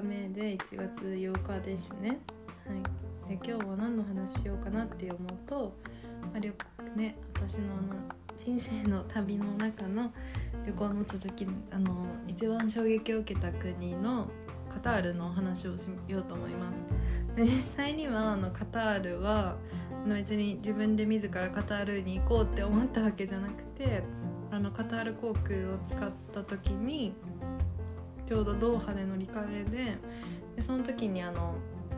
日目で1月8日ですね。はい。で今日は何の話しようかなって思うと、まあ、旅ね私のあの人生の旅の中の旅行の続きあの一番衝撃を受けた国のカタールの話をしようと思います。で実際にはあのカタールは別に自分で自らカタールに行こうって思ったわけじゃなくてあのカタール航空を使った時にちょうどドーハで乗り換えででその時にあの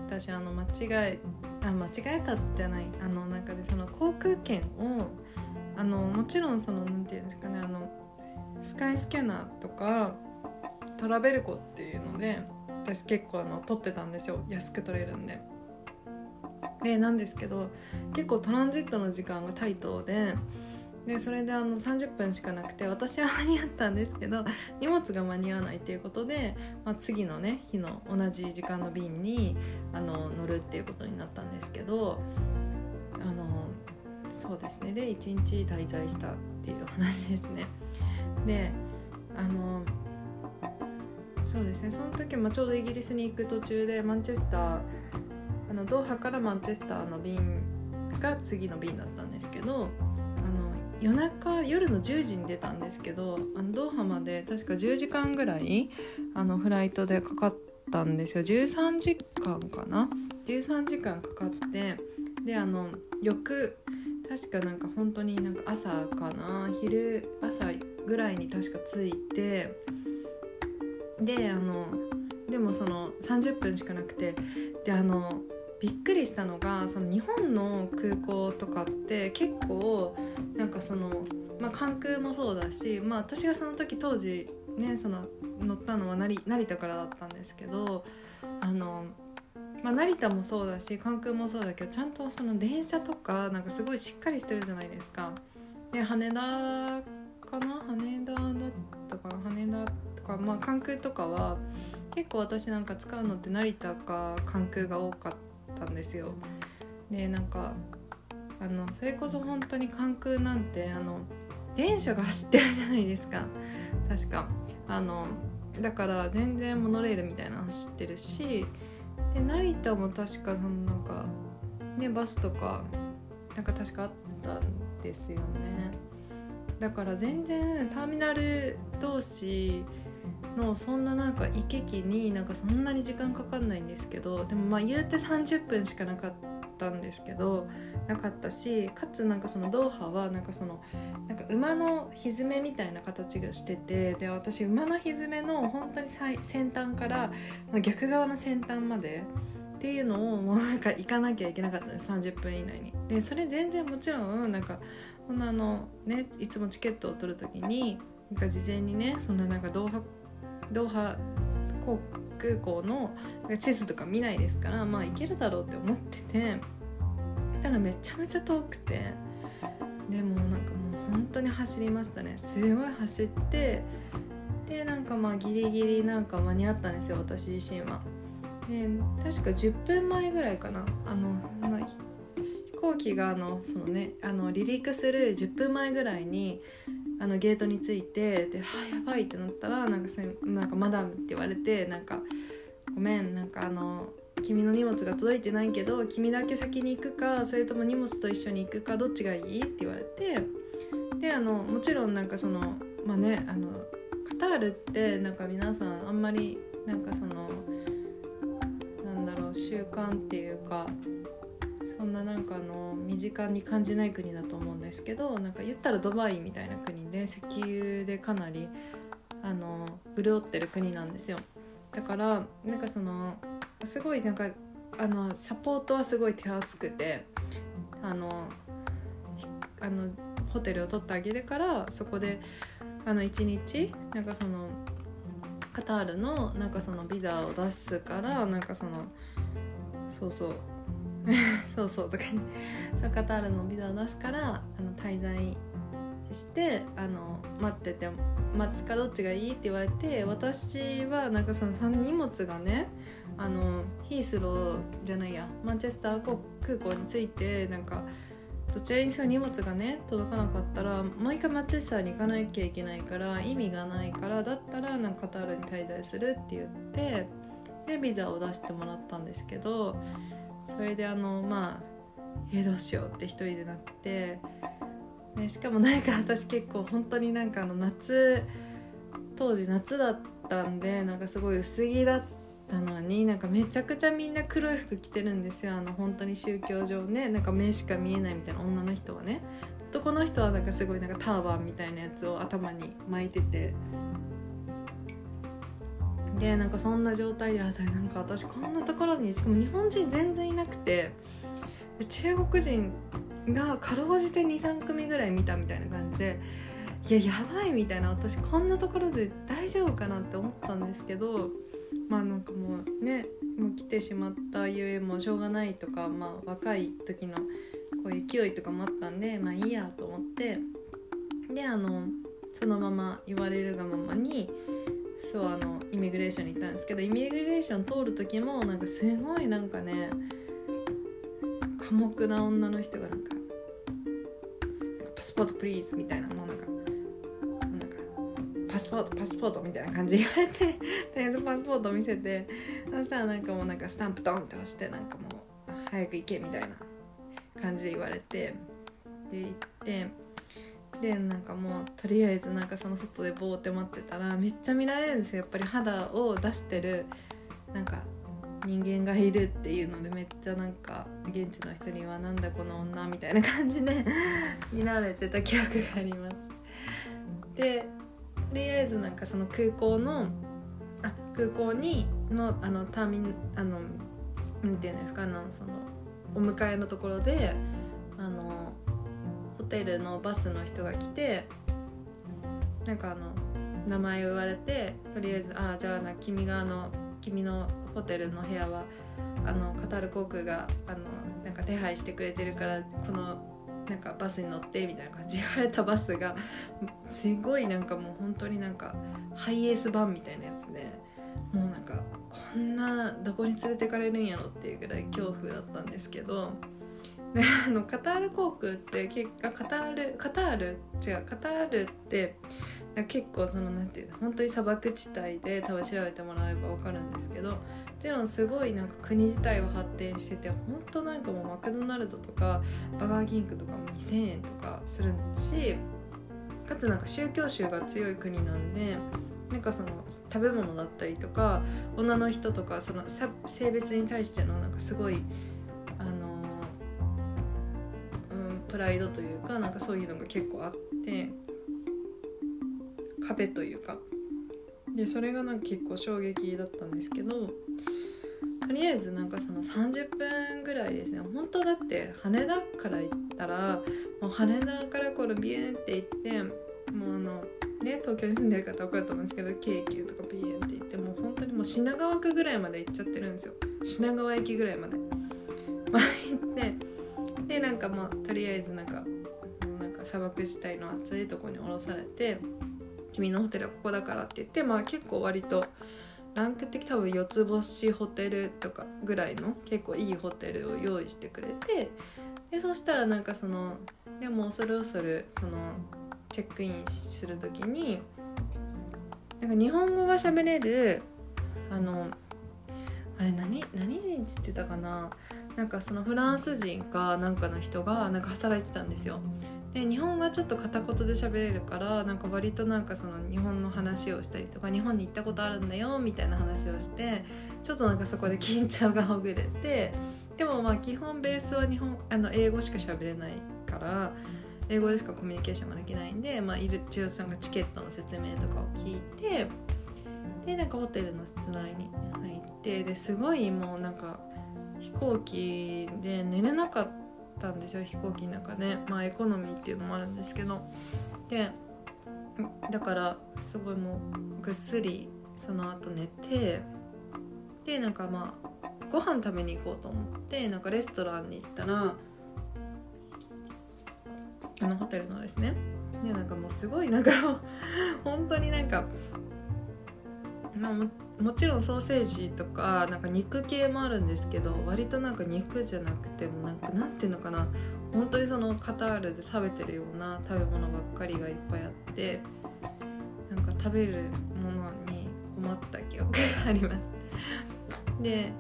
私あの間違えあ間違えたじゃないあの中でその航空券をあのもちろんその何て言うんですかねあのスカイスキャナーとかトラベルコっていうので私結構あの取ってたんですよ安く取れるんで。でなんですけど結構トランジットの時間がタイトででそれであの30分しかなくて私は間に合ったんですけど 荷物が間に合わないっていうことで、まあ、次のね日の同じ時間の便にあの乗るっていうことになったんですけどあのそうですねで1日滞在したっていう話ですね。であのそうですねその時、まあ、ちょうどイギリスに行く途中でマンチェスターあのドーハからマンチェスターの便が次の便だったんですけど夜中夜の10時に出たんですけどあのドーハまで確か10時間ぐらいあのフライトでかかったんですよ。13時間かな？13時間かかってであの翌確かなんか本当になんか朝かな？昼朝ぐらいに確か着いてであのでもその30分しかなくてであのびっくりしたのがその日本の空港とかって結構なんかその、まあ、関空もそうだし、まあ、私がその時当時ねその乗ったのは成成田からだったんですけどあの、まあ、成田もそうだし関空もそうだけどちゃんとその電車とかなんかすごいしっかりしてるじゃないですか。で羽田かな？羽田だったかな？羽田とか、まあ、関空とかは結構私なんか使うのって成田か関空が多かったたんですよ。でなんかあのそれこそ本当に関空なんてあの電車が走ってるじゃないですか。確か。あのだから全然モノレールみたいなの走ってるしで成田も確かそのなんかねバスとかなんか確かあったんですよね。だから全然ターミナル同士のそんななんか行き来になんかそんなに時間かかんないんですけどでもまあ言うて30分しかなかったんですけどなかったしかつなんかそのドーハはなんかそのなんか馬のひづめみたいな形がしててで私馬のひづめの本当に先端から逆側の先端までっていうのをもうなんか行かなきゃいけなかったんです30分以内に。でそれ全然もちろんなんかこんなあのねいつもチケットを取る時になんか事前にねそのなんかドーハドーハ航空港の地図とか見ないですからまあ行けるだろうって思ってて。たらめちゃめちゃ遠くてでもなんかもう本当に走りましたねすごい走ってでなんかまあギリギリなんか間に合ったんですよ私自身は。で確か10分前ぐらいかなあの飛行機があのそのねあの離陸する10分前ぐらいにあのゲートに着いてで「はあやばい」ってなったらなんかせなんかマダムって言われてなんか「ごめんなんかあの君の荷物が届いてないけど君だけ先に行くかそれとも荷物と一緒に行くかどっちがいいって言われてであのもちろんなんかそのまあねあのカタールってなんか皆さんあんまりなんかそのなんだろう習慣っていうかそんななんかあの身近に感じない国だと思うんですけどなんか言ったらドバイみたいな国で石油でかなりあの潤ってる国なんですよ。だからなんかそのすごいなんかあのサポートはすごい手厚くてあのあのホテルを取ってあげるからそこであの1日なんかそのカタールのなんかそのビザを出すからなんかそのそうそう そうそうとかにカタールのビザを出すからあの滞在してあの待ってて待つかどっちがいいって言われて私はなんかその荷物がねあのヒースローじゃないやマンチェスター空港に着いてなんかどちらにせよ荷物がね届かなかったらもう一回マンチェスターに行かなきゃいけないから意味がないからだったらなんかカタールに滞在するって言ってでビザを出してもらったんですけどそれであのまあえどうしようって一人でなって、でしかもなんか私結構本当になんかあの夏当時夏だったんでなんかすごい薄着だったのになんかめちゃくちゃみんな黒い服着てるんですよ。あの本当に宗教上ねなんか目しか見えないみたいな女の人はね。男の人はなんかすごいなんかターバンみたいなやつを頭に巻いててでなんかそんな状態であなんか私こんなところにしかも日本人全然いなくて中国人がかろうじて23組ぐらい見たみたいな感じでいややばいみたいな私こんなところで大丈夫かなって思ったんですけどまあなんかもうねもう来てしまったゆえもしょうがないとか、まあ、若い時のこういう勢いとかもあったんでまあいいやと思ってであのそのまま言われるがままにそうあのイミグレーションに行ったんですけどイミグレーション通る時もなんかすごいなんかね寡黙な女の人がなんか「パスポートプリーズ」みたいなもうなんかパスポートパスポートみたいな感じで言われて とりあえずパスポート見せてそしたらなんかもうなんかスタンプドンって押してなんかもう早く行けみたいな感じで言われてで行ってでなんかもうとりあえずなんかその外でボーって待ってたらめっちゃ見られるんですよやっぱり肌を出してるなんか人間がいるっていうのでめっちゃなんか現地の人にはなんだこの女みたいな感じで見られてた記憶があります。でとりあえずなんかその空港のあ空港にのあのターミンあのなんていうんですかあのそのお迎えのところであのテルのバスの人が来てなんかあの名前を言われてとりあえず「ああじゃあな君があの君のホテルの部屋はあのカタール航空があのなんか手配してくれてるからこのなんかバスに乗ってみたいな感じで言われたバスがすごいなんかもう本当になんかハイエース版みたいなやつでもうなんかこんなどこに連れてかれるんやろっていうぐらい恐怖だったんですけど あのカタール航空って結果カタールカタール？違うカタールって結構そのなんていうの？本当に砂漠地帯で多分調べてもらえば分かるんですけどもちろんすごいなんか国自体は発展してて本当なんかもうマクドナルドとかバーガーキングとかも2,000円とかするしかつなんか宗教宗が強い国なんでなんかその食べ物だったりとか女の人とかその性別に対してのなんかすごいプライドというかなんかそういうのが結構あって壁というか。でそれがなんか結構衝撃だったんですけどとりあえずなんかその30分ぐらいですね。本当だって羽田から行ったらもう羽田からこのビューンって行ってもうあのね東京に住んでる方分かると思うんですけど京急とかビューンって行ってもう本当にもう品川区ぐらいまで行っちゃってるんですよ。品川駅ぐらいまで。まあ行ってでなんかまあとりあえずなんかなんか砂漠地帯の暑いとこに降ろされて「君のホテルはここだから」って言ってまあ結構割とランク的多分4つ星ホテルとかぐらいの結構いいホテルを用意してくれてでそしたらなんかそのでも恐る恐るそのチェックインする時になんか日本語が喋れるあのあれ何何人っつってたかななんかそのフランス人かなんかの人がなんか働いてたんですよ。で日本がちょっと片言で喋れるからなんか割となんかその日本の話をしたりとか日本に行ったことあるんだよみたいな話をしてちょっとなんかそこで緊張がほぐれてでもまあ基本ベースは日本あの英語しか喋れないから英語でしかコミュニケーションができないんで、まあ、いる千代さんがチケットの説明とかを聞いてでなんかホテルの室内に入ってですごいもうなんか飛行機で寝れなかったんですよ飛行機の中ねまあエコノミーっていうのもあるんですけど。でだからすごいもうぐっすりその後寝てでなんかまあご飯食べに行こうと思ってなんかレストランに行ったらあのホテルのですね。でなんかもうすごいなんか本当になんかまあもちろんソーセージとかなんか肉系もあるんですけど割となんか肉じゃなくてもなんかなんていうのかな本当にそのカタールで食べてるような食べ物ばっかりがいっぱいあってなんか食べるものに困った記憶があります。で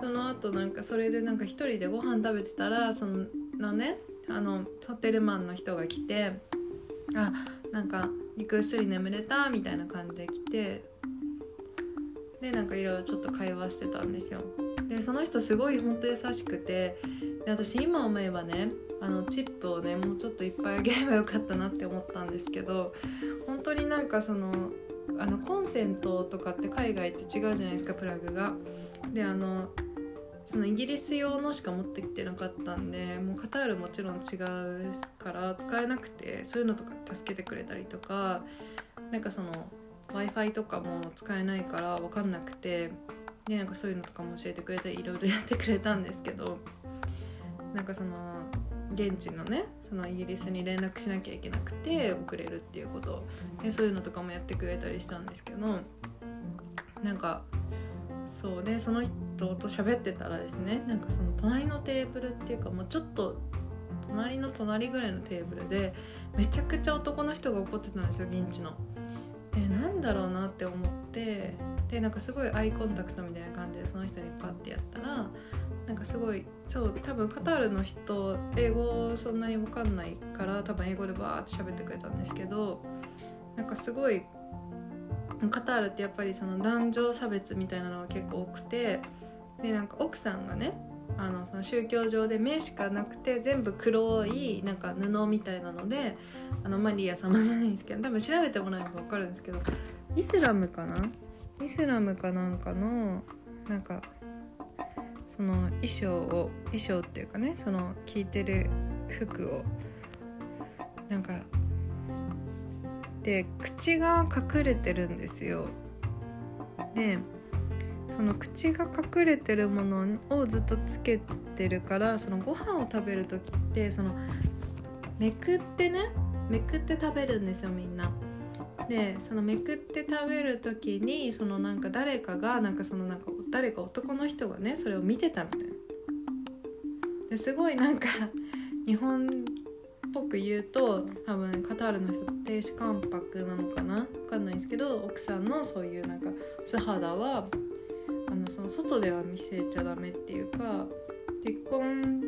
その後なんかそれでなんか一人でご飯食べてたらそのねあのホテルマンの人が来て「あなんかぐっすり眠れた」みたいな感じで来てでなんかいろいろちょっと会話してたんですよ。でその人すごい本当優しくてで私今思えばねあのチップをねもうちょっといっぱいあげればよかったなって思ったんですけど本当になんかそのあのコンセントとかって海外って違うじゃないですかプラグが。であのそのイギリス用のしか持ってきてなかったんでもうカタールもちろん違うから使えなくてそういうのとか助けてくれたりとかなんかその w i f i とかも使えないから分かんなくてでなんかそういうのとかも教えてくれていろいろやってくれたんですけどなんかその現地のねそのイギリスに連絡しなきゃいけなくて遅れるっていうことでそういうのとかもやってくれたりしたんですけどなんかそうでその人と喋ってたらですねなんかその隣のテーブルっていうかもうちょっと隣の隣ぐらいのテーブルでめちゃくちゃ男の人が怒ってたんですよ現地の。でなんだろうなって思ってでなんかすごいアイコンタクトみたいな感じでその人にパッてやったらなんかすごいそう多分カタールの人英語そんなに分かんないから多分英語でバーって喋ってくれたんですけどなんかすごいカタールってやっぱりその男女差別みたいなのが結構多くてでなんか奥さんがねあのその宗教上で目しかなくて全部黒いなんか布みたいなのであのマリア様じゃないんですけど多分調べてもらえば分かるんですけどイスラムかな？イスラムかなんかのなんかその衣装を衣装っていうかねその着いてる服をなんかで口が隠れてるんですよ。でその口が隠れてるものをずっとつけてるからそのご飯を食べる時ってそのめくってねめくって食べるんですよみんな。でそのめくって食べる時にそのなんか誰かがなんかそのなんか誰か男の人がねそれを見てたみたいな。ですごいなんか日本っぽく言うと多分カタールの人亭主関白なのかな？分かんないんですけど奥さんのそういうなんか素肌はあのその外では見せちゃダメっていうか結婚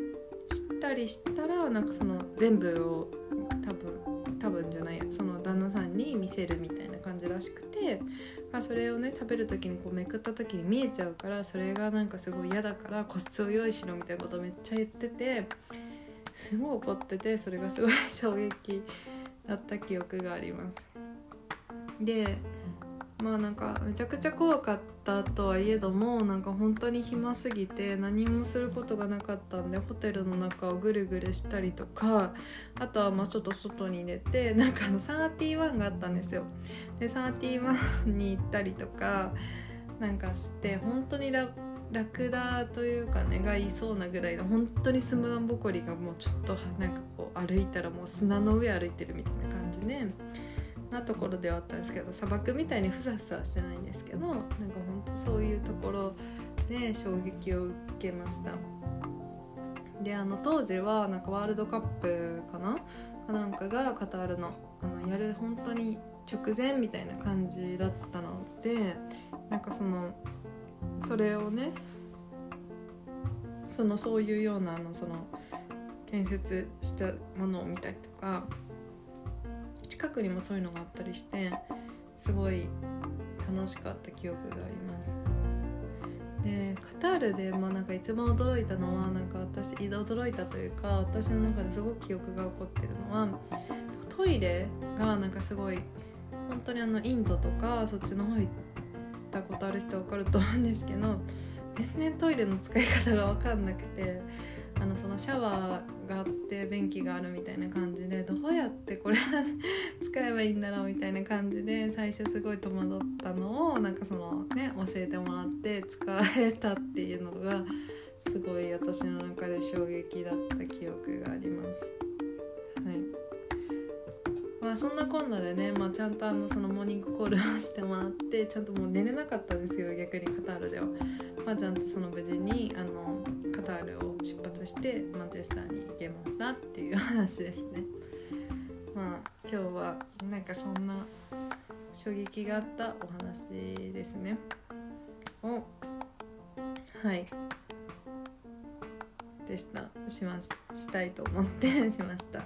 したりしたらなんかその全部を多分多分じゃないその旦那さんに見せるみたいな感じらしくて、まあ、それをね食べる時にこうめくった時に見えちゃうからそれがなんかすごい嫌だから個室を用意しろみたいなことめっちゃ言っててすごい怒っててそれがすごい衝撃だった記憶があります。でまあなんかめちゃくちゃ怖かったとはいえどもなんか本当に暇すぎて何もすることがなかったんでホテルの中をぐるぐるしたりとかあとはまあちょっと外に出てなんかあの31があったんですよ。で31に行ったりとかなんかして本当にララクダというかねがいそうなぐらいの本当にスムダンボコリがもうちょっとなんかこう歩いたらもう砂の上歩いてるみたいな感じで。なところではあったんですけど砂漠みたいにふさふさしてないんですけどなんか本当そういうところで衝撃を受けました。であの当時はなんかワールドカップかな？なんかがカタールのあのやる本当に直前みたいな感じだったのでなんかそのそれをねそのそういうようなあのその建設したものを見たりとか近くにもそういうのがあったりしてすごい楽しかった記憶があります。でカタールで、まあ、なんか一番驚いたのはなんか私驚いたというか私の中ですごく記憶が起こってるのはトイレがなんかすごい本当にあのインドとかそっちの方行ったことある人分かると思うんですけど全然トイレの使い方が分かんなくてあのそのシャワーがあって便器があるみたいな感じでどうやってこれ使えばいいんだろうみたいな感じで最初すごい戸惑ったのをなんかそのね教えてもらって使えたっていうのがすごい私の中で衝撃だった記憶があります。はいまあ、そんなこんなでね、まあ、ちゃんとあのそのモーニングコールをしてもらってちゃんともう寝れなかったんですけど逆にカタールでは、まあ、ちゃんとその無事にあのカタールを出発してマンチェスターに行けましたっていう話ですね。まあ今日はなんかそんな衝撃があったお話ですね。をはいでしたしましたいと思って しました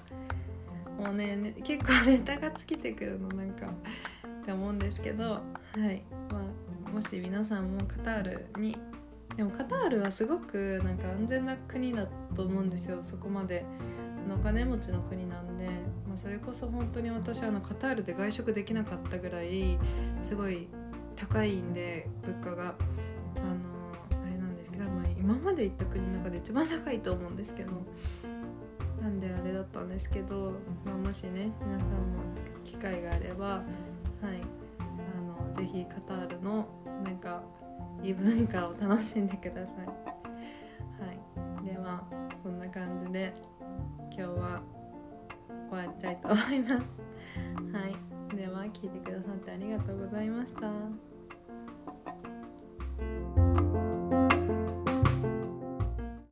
もうねね結構ネタが尽きてくるのなんかって思うんですけどはいまあもし皆さんもカタールにでもカタールはすごくなんか安全な国だと思うんですよ。そこまでお金持ちの国なんで、まあ、それこそ本当に私あのカタールで外食できなかったぐらいすごい高いんで物価が。あのあれなんですけど、まあ、今まで行った国の中で一番高いと思うんですけど。なんであれだったんですけど、まあ、もしね皆さんも機会があればはい。あのぜひカタールのなんか異文化を楽しんでください。はい、ではそんな感じで今日は終わりたいと思います。はい、では聞いてくださってありがとうございました。